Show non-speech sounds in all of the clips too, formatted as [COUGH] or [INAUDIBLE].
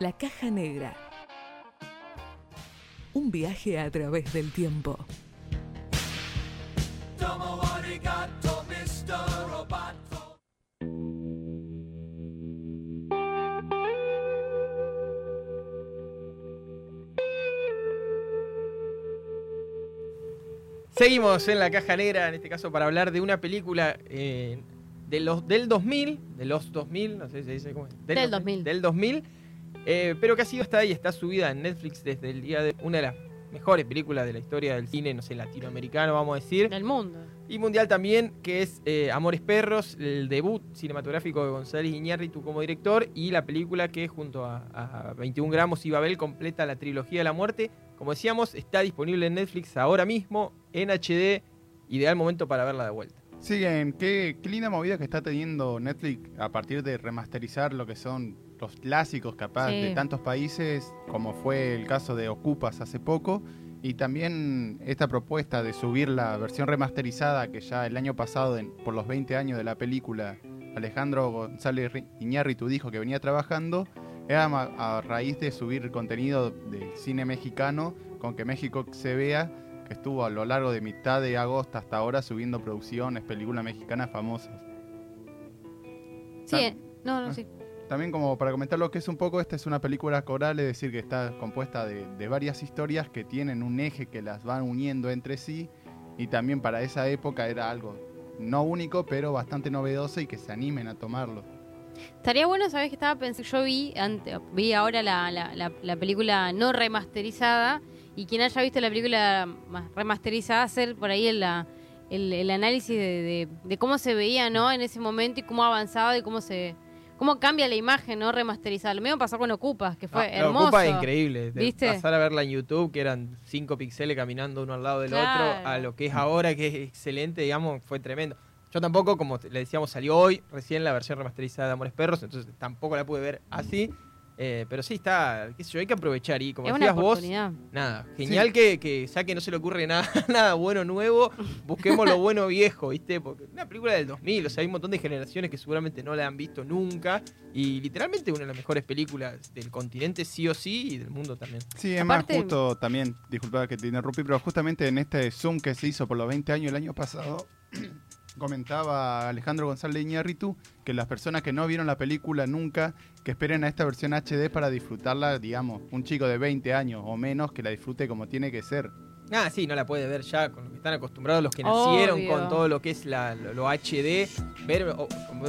La caja negra. Un viaje a través del tiempo. Seguimos en la caja negra, en este caso para hablar de una película eh, de los, del 2000, de los 2000, no sé si se dice cómo es. Del 2000. Del 2000, eh, pero que ha sido hasta ahí, está subida en Netflix desde el día de una de las mejores películas de la historia del cine, no sé, latinoamericano, vamos a decir. Del mundo. Y mundial también, que es eh, Amores Perros, el debut cinematográfico de González Iñárritu como director y la película que junto a, a 21 gramos y Babel completa la trilogía de la muerte. Como decíamos, está disponible en Netflix ahora mismo, en HD, ideal momento para verla de vuelta. Sí, en qué, qué linda movida que está teniendo Netflix a partir de remasterizar lo que son los clásicos capaz Sí. de tantos países, como fue el caso de Ocupas hace poco, y también esta propuesta de subir la versión remasterizada que ya el año pasado, en- por los 20 años de la película, Alejandro González Ri- Iñárritu dijo que venía trabajando, era ma- a raíz de subir contenido del cine mexicano con que México se vea, que estuvo a lo largo de mitad de agosto hasta ahora subiendo producciones, películas mexicanas famosas. Sí, Ah. eh, no, no, sí. También como para comentar lo que es un poco, esta es una película coral, es decir, que está compuesta de, de varias historias que tienen un eje que las van uniendo entre sí y también para esa época era algo no único, pero bastante novedoso y que se animen a tomarlo. Estaría bueno, ¿sabes que estaba pensando? Yo vi, ante- vi ahora la, la- la- la película no remasterizada y quien haya visto la película remasterizada, hacer por ahí el, el, el análisis de, de- de cómo se veía ¿no? en ese momento y cómo ha avanzado y cómo se cómo cambia la imagen no remasterizada. Lo mismo pasó con Ocupas, que fue Ah, hermoso. Ocupa es increíble. Pasar a verla en YouTube, que eran 5 píxeles caminando uno al lado del Claro. otro, a lo que es ahora, que es excelente, digamos, fue tremendo. Yo tampoco, como le decíamos, salió hoy recién la versión remasterizada de Amores Perros, entonces tampoco la pude ver así. Eh, pero sí está, qué sé yo, hay que aprovechar. Y como es decías vos, oportunidad. nada, genial que, que ya que no se le ocurre nada, [LAUGHS] nada bueno nuevo, busquemos lo bueno viejo, ¿viste? Porque una película del 2000, o sea, hay un montón de generaciones que seguramente no la han visto nunca. Y literalmente una de las mejores películas del continente, sí o sí, y del mundo también. Sí, es Aparte- más justo también, disculpa que te interrumpí, pero justamente en este Zoom que se hizo por los 20 años el año pasado, [CLEARS THROAT] comentaba Alejandro González Iñárritu que las personas que no vieron la película nunca, que esperen a esta versión HD para disfrutarla, digamos, un chico de 20 años o menos que la disfrute como tiene que ser. Ah, sí, no la puede ver ya con lo que están acostumbrados los que nacieron Obvio. con todo lo que es la- lo, lo HD. Ver, o-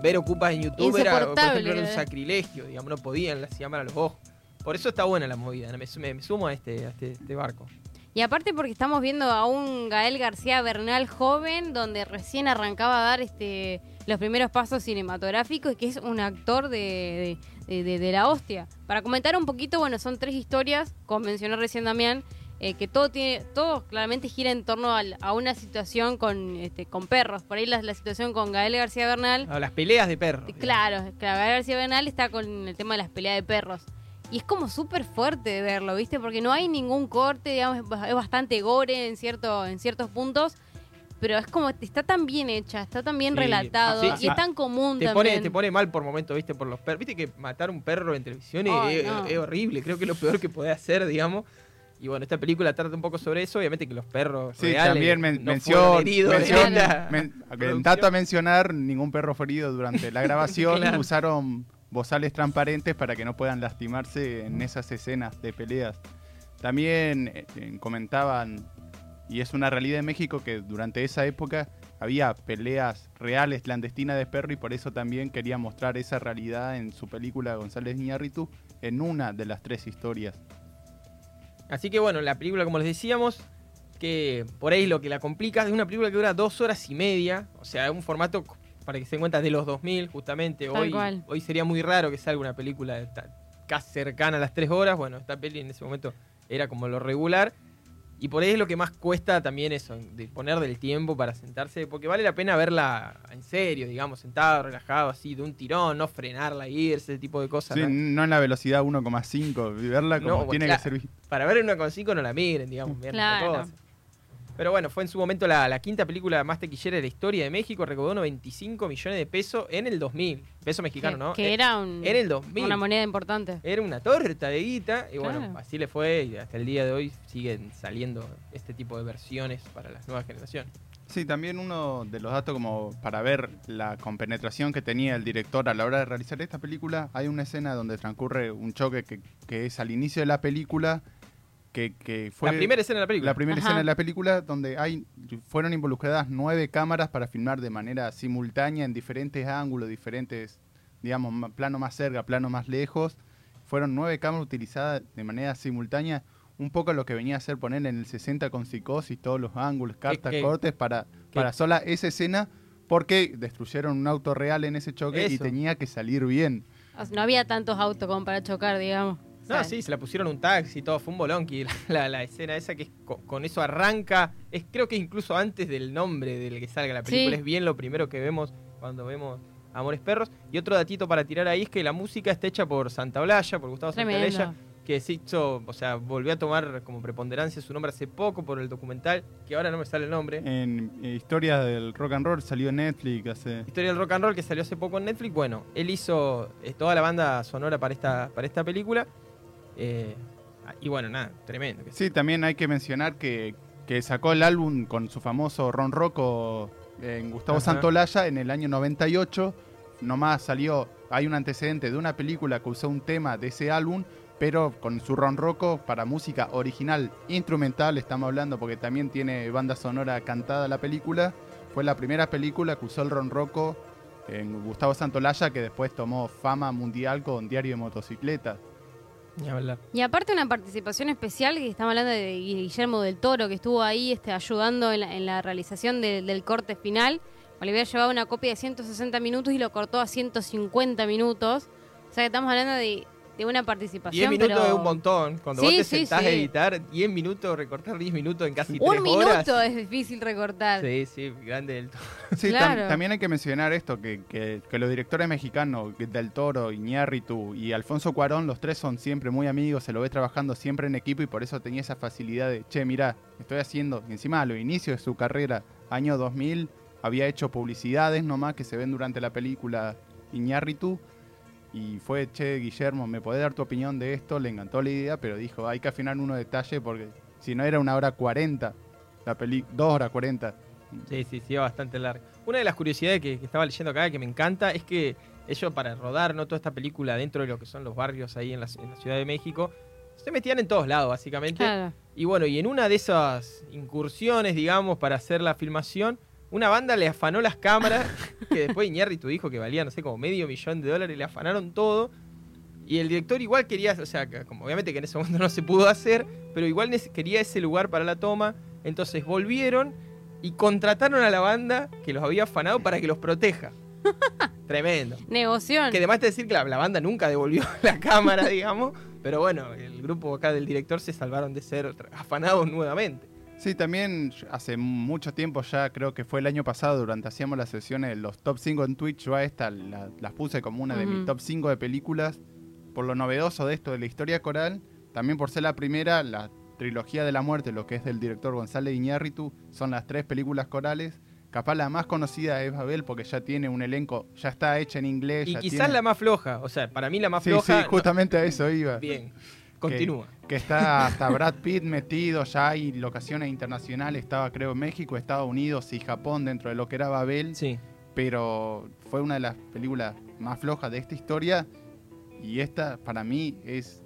ver ocupas en YouTube era, por ejemplo, un sacrilegio, digamos, no podían las llamar a los ojos. Por eso está buena la movida, me, me- me sumo a este, a este, este barco. Y aparte porque estamos viendo a un Gael García Bernal joven, donde recién arrancaba a dar este los primeros pasos cinematográficos y que es un actor de, de, de- de la hostia. Para comentar un poquito, bueno, son tres historias, como mencionó recién Damián, eh, que todo tiene, todo claramente gira en torno a una situación con, este, con perros. Por ahí la, la situación con Gael García Bernal Ah, las peleas de perros. Claro, claro, Gael García Bernal está con el tema de las peleas de perros. Y es como súper fuerte de verlo, ¿viste? Porque no hay ningún corte, digamos, es ba- es bastante gore en, cierto, en ciertos puntos. Pero es como, está tan bien hecha, está tan bien Sí, relatado sí, y sí. es tan común Te también. pone, te pone mal por momentos, ¿viste? Por los perros. Viste que matar un perro en televisión es, Ay, es- no. es horrible. Creo que es lo peor que puede hacer, digamos. Y bueno, esta película trata un poco sobre eso. Obviamente que los perros. Sí, reales también men- no mención, fueron heridos mención- men- [LAUGHS] a mencionar, ningún perro fue herido durante la [LAUGHS] grabación, Claro. usaron bozales transparentes para que no puedan lastimarse en esas escenas de peleas. También eh, comentaban, y es una realidad en México, que durante esa época había peleas reales clandestinas de perro y por eso también quería mostrar esa realidad en su película González Iñárritu en una de las tres historias. Así que bueno, la película, como les decíamos, que por ahí lo que la complica es una película que dura dos horas y media. O sea, un formato, para que se den cuenta, de los 2000, justamente. Tal Hoy, cual. hoy sería muy raro que salga una película de casi cercana a las tres horas. Bueno, esta peli en ese momento era como lo regular. Y por ahí es lo que más cuesta también eso, de poner del tiempo para sentarse, porque vale la pena verla en serio, digamos, sentado, relajado, así, de un tirón, no frenarla, irse, ese tipo de cosas. Sí, ¿no? no en la velocidad 1,5, verla como No, tiene claro. que ser. Para ver en una con cinco no la miren, digamos, miren otra Claro. cosa. Pero bueno, fue en su momento la, la quinta película más tequillera de la historia de México, recaudó 95 millones de pesos en el 2000. Peso mexicano, que, ¿no? que Eh, era un- en el 2000. una moneda importante. Era una torta de guita y bueno, así le fue y hasta el día de hoy siguen saliendo este tipo de versiones para las nuevas generaciones. Sí, también uno de los datos como para ver la compenetración que tenía el director a la hora de realizar esta película, hay una escena donde transcurre un choque que, que es al inicio de la película, que, que fue la primera escena de la película. la primera Ajá. escena de la película donde hay fueron involucradas nueve cámaras para filmar de manera simultánea en diferentes ángulos, diferentes, digamos, plano más cerca, plano más lejos. Fueron nueve cámaras utilizadas de manera simultánea, un poco lo que venía a hacer poner en el 60 con psicosis, todos los ángulos, cartas, cortes, para, para sola esa escena, porque destruyeron un auto real en ese choque y tenía que salir bien. No había tantos autos como para chocar, digamos. No, sí, se la pusieron un taxi y todo, fue un bolonqui [LAUGHS] la, la escena esa que es co- con, eso arranca, es creo que incluso antes del nombre del que salga la película, Sí. es bien lo primero que vemos cuando vemos Amores Perros. Y otro datito para tirar ahí es que la música está hecha por Santa Olalla, por Gustavo Tremendo. Santaolalla, que se hizo, o sea, volvió a tomar como preponderancia su nombre hace poco por el documental, que ahora no me sale el nombre. En eh, Historia del Rock and Roll salió en Netflix hace... Historia del rock and roll que salió hace poco en Netflix. Bueno, él hizo eh, toda la banda sonora para esta, para esta película. Eh, y bueno, nada, tremendo. Sí, también hay que mencionar que, que sacó el álbum con su famoso Ron Rocco en Gustavo Ajá. Santolaya en el año 98. Nomás salió, hay un antecedente de una película que usó un tema de ese álbum, pero con su Ron Rocco para música original, instrumental, estamos hablando porque también tiene banda sonora cantada la película. Fue la primera película que usó el Ron Rocco en Gustavo Santolaya, que después tomó fama mundial con Diario de Motocicletas. Y aparte una participación especial, que estamos hablando de Guillermo del Toro, que estuvo ahí este, ayudando en la, en la realización de- del corte final. Oliver llevaba una copia de 160 minutos y lo cortó a 150 minutos. O sea que estamos hablando de, de una 10 participación. minutos pero... es un montón. Cuando Sí, vos te sí, sentás sí. a editar 10 minutos, recortar 10 minutos en casi 3 Un minuto horas. es difícil recortar. Sí, sí, grande del todo. [LAUGHS] Sí, tam- Claro. también hay que mencionar esto, que, que- que los directores mexicanos, Del Toro, Iñárritu y Alfonso Cuarón, los tres son siempre muy amigos, se lo ve trabajando siempre en equipo y por eso tenía esa facilidad de, che, mira, estoy haciendo, y encima a los inicios de su carrera, año 2000, había hecho publicidades nomás que se ven durante la película Iñárritu y fue, che, Guillermo, ¿me podés dar tu opinión de esto? Le encantó la idea, pero dijo, hay que afinar unos detalles porque si no era una hora 40, la peli, dos horas 40. Sí, sí, sí, bastante largo. Una de las curiosidades que, que estaba leyendo acá que me encanta es que ellos para rodar ¿no? toda esta película dentro de lo que son los barrios ahí en la, en la Ciudad de México, se metían en todos lados, básicamente. Claro. Y bueno, y en una de esas incursiones, digamos, para hacer la filmación, una banda le afanó las cámaras, que después Iñárritu dijo que valía, no sé, como medio millón de dólares, le afanaron todo. Y el director igual quería, o sea, como obviamente que en ese momento no se pudo hacer, pero igual quería ese lugar para la toma. Entonces volvieron y contrataron a la banda que los había afanado para que los proteja. [LAUGHS] Tremendo. Negoción. Que además te decir que la, la banda nunca devolvió [LAUGHS] la cámara, digamos. Pero bueno, el grupo acá del director se salvaron de ser afanados nuevamente. Sí, también hace mucho tiempo ya, creo que fue el año pasado, durante hacíamos las sesiones de los top 5 en Twitch, yo a esta la- las puse como una de Ujú. mis top 5 de películas, por lo novedoso de esto de la historia coral, también por ser la primera, la trilogía de la muerte, lo que es del director González Iñárritu, son las tres películas corales. Capaz la más conocida es Babel porque ya tiene un elenco, ya está hecha en inglés. Y ya quizás tiene- la más floja, o sea, para mí la más Sí, floja. sí, justamente a eso iba. no- bien, continúa. Que está hasta Brad Pitt metido, ya hay locaciones internacionales, estaba creo en México, Estados Unidos y Japón dentro de lo que era Babel, Sí. pero fue una de las películas más flojas de esta historia y esta para mí es,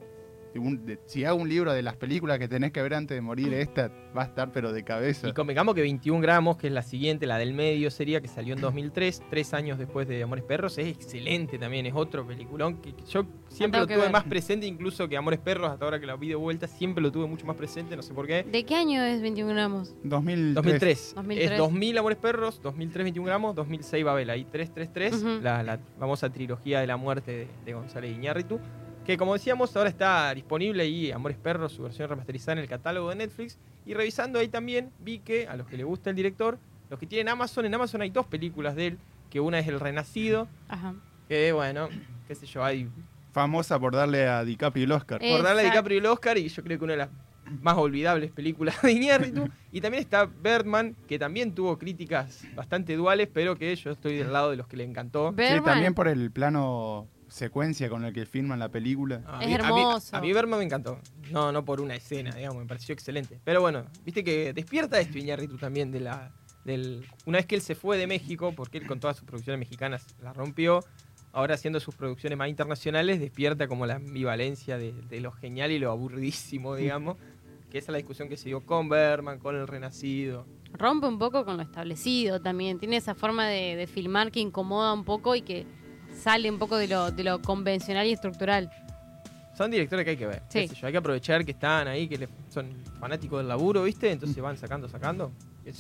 un- de- si hago un libro de las películas que tenés que ver antes de morir, esta va a estar pero de cabeza. Y convengamos que 21 gramos, que es la siguiente, la del medio sería, que salió en 2003, tres años después de Amores Perros, es excelente también, es otro peliculón que yo siempre lo tuve ver. más presente, incluso que Amores Perros, hasta ahora que la vi de vuelta, siempre lo tuve mucho más presente, no sé por qué. ¿De qué año es 21 gramos? 2003. 2003. 2003. Es 2000 Amores Perros, 2003 21 gramos, 2006 Babel. Ahí 333, Ujú. la, la famosa trilogía de la muerte de, de González Iñárritu. Que como decíamos, ahora está disponible ahí Amores Perros, su versión remasterizada en el catálogo de Netflix. Y revisando ahí también vi que a los que le gusta el director, los que tienen Amazon, en Amazon hay dos películas de él, que una es El Renacido, Ajá. que bueno, qué sé yo, hay Famosa por darle a DiCaprio el Oscar. Por darle a. DiCaprio el Oscar y yo creo que una de las más olvidables películas de Iñárritu. [LAUGHS] y también está Birdman, que también tuvo críticas bastante duales, pero que yo estoy del lado de los que le encantó. Sí, también por el plano secuencia con el que filman la película. A Es mí- a mí- hermoso. A mí, me encantó. No, no por una escena, digamos, me pareció excelente. Pero bueno, viste que despierta esto Iñárritu también de la. Del, una vez que él se fue de México, porque él con todas sus producciones mexicanas la rompió, ahora haciendo sus producciones más internacionales, despierta como la ambivalencia de, de lo genial y lo aburridísimo, digamos. Que esa es la discusión que se dio con Berman, con el Renacido. Rompe un poco con lo establecido también. Tiene esa forma de, de filmar que incomoda un poco y que sale un poco de lo, de lo convencional y estructural. Son directores que hay que ver. Sí. qué sé yo, hay que aprovechar que están ahí, que le- son fanáticos del laburo, ¿viste? Entonces van sacando, sacando.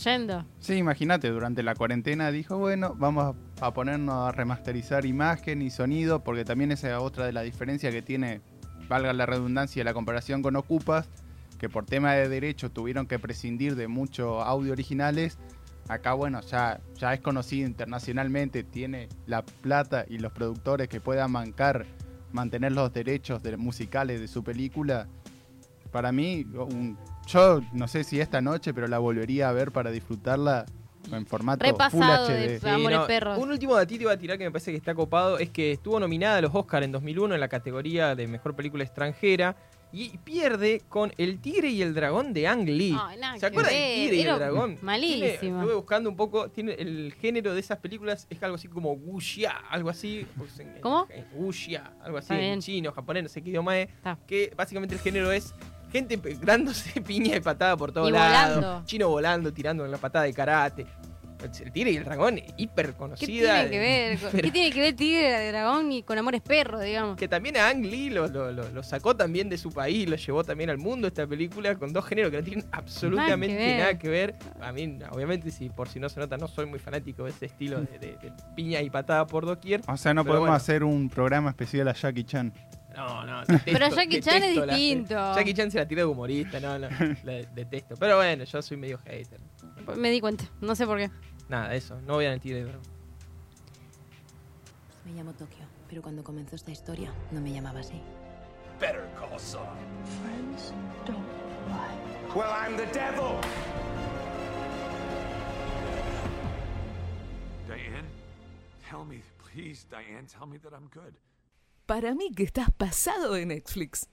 Yendo. Sí, imagínate, durante la cuarentena dijo, bueno, vamos a ponernos a remasterizar imagen y sonido, porque también esa es otra de las diferencias que tiene, valga la redundancia, la comparación con Ocupas, que por tema de derecho tuvieron que prescindir de muchos audio originales. Acá, bueno, ya, ya es conocido internacionalmente, tiene la plata y los productores que puedan mancar, mantener los derechos de, musicales de su película. Para mí, un- yo no sé si esta noche, pero la volvería a ver para disfrutarla en formato Repasado Full de- HD. Perros. Un último datito iba a tirar que me parece que está copado es que estuvo nominada a los Oscar en 2001 en la categoría de mejor película extranjera y pierde con El Tigre y el Dragón de Ang Lee. Nada ¿Se acuerdan del Tigre y el Dragón? malísimo. Tiene- estuve buscando un poco, tiene el género de esas películas es algo así como wuxia, algo así. pues, en- en- ¿Cómo? en wuxia, algo así en chino, japonés, no sé qué idioma es. Está. Que básicamente el género es gente [LAUGHS] dándose piña y patada por todos lados. Chino volando, tirando la patada de karate. El Tigre y el Dragón, hiper ¿Qué conocida. tiene que ver? [LAUGHS] pero- ¿Qué tiene que ver Tigre de Dragón y con Amores Perros, digamos? que también a Ang Lee lo, lo- lo- lo sacó también de su país, lo llevó también al mundo esta película con dos géneros que no tienen absolutamente Nada que ver. nada que ver. A mí, obviamente, si por si no se nota, no soy muy fanático de ese estilo de, de- de piña y patada por doquier. O sea, no podemos bueno. hacer un programa especial a Jackie Chan. No, no, Pero Jackie Chan es detesto la- distinto. Jackie Chan se la tira de humorista, no, no, la [LAUGHS] detesto. Pero bueno, yo soy medio hater. Me di cuenta, no sé por qué. Nada, eso, no voy a mentir de verdad. Me llamo Tokio, pero cuando comenzó esta historia no me llamaba así. Better call Saul. Friends don't lie. Well, I'm the devil. Diane, tell me, please, Diane, tell me that I'm good. Para mí que estás pasado de Netflix.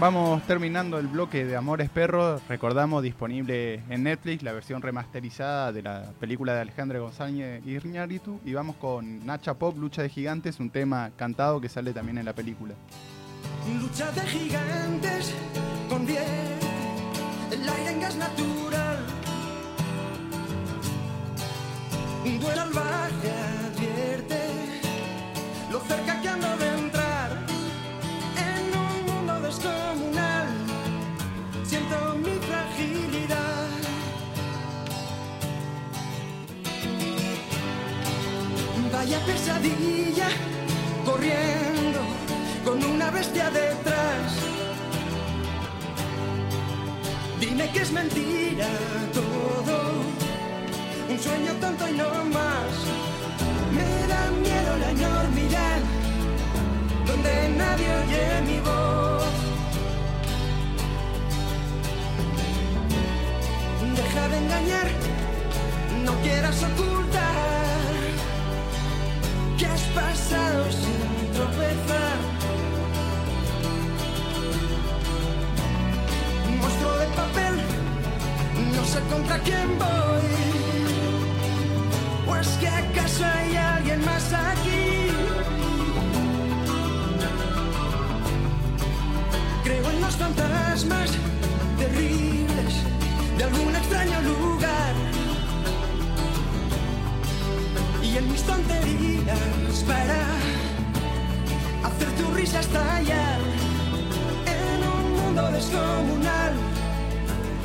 Vamos terminando el bloque de Amores Perros. Recordamos disponible en Netflix la versión remasterizada de la película de Alejandro González Iñárritu. Y vamos con Nacha Pop, Lucha de Gigantes, un tema cantado que sale también en la película. Lucha de gigantes con bien el aire en gas natural. Un duelo salvaje advierte lo cerca que ando descomunal. Siento mi fragilidad. Vaya pesadilla corriendo con una bestia detrás. Dime que es mentira todo, un sueño tonto y no más. Me da miedo la enormidad, donde nadie oye mi voz. No quieras ocultar que has pasado sin tropezar. Monstruo de papel, no sé contra quién voy. Risa estallar en un mundo descomunal.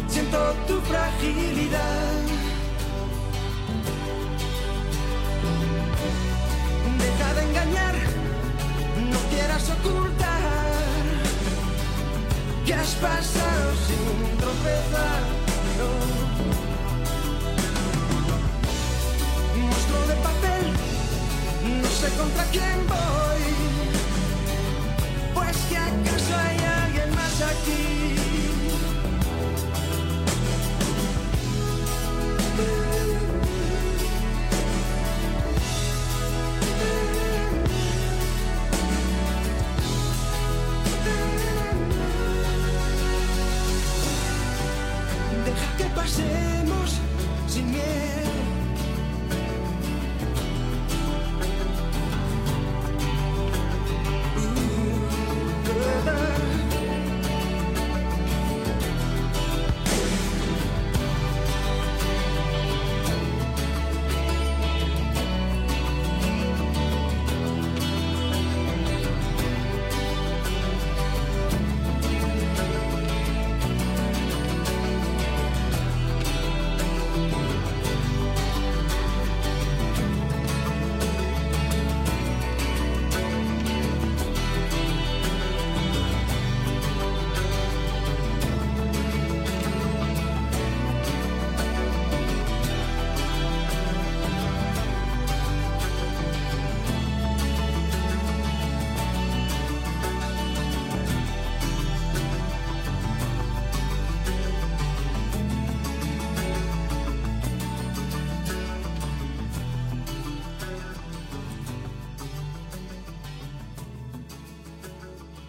Siento tu fragilidad. Deja de engañar, no quieras ocultar que has pasado sin tropezar. No. monstruo de papel, no sé contra quién voy.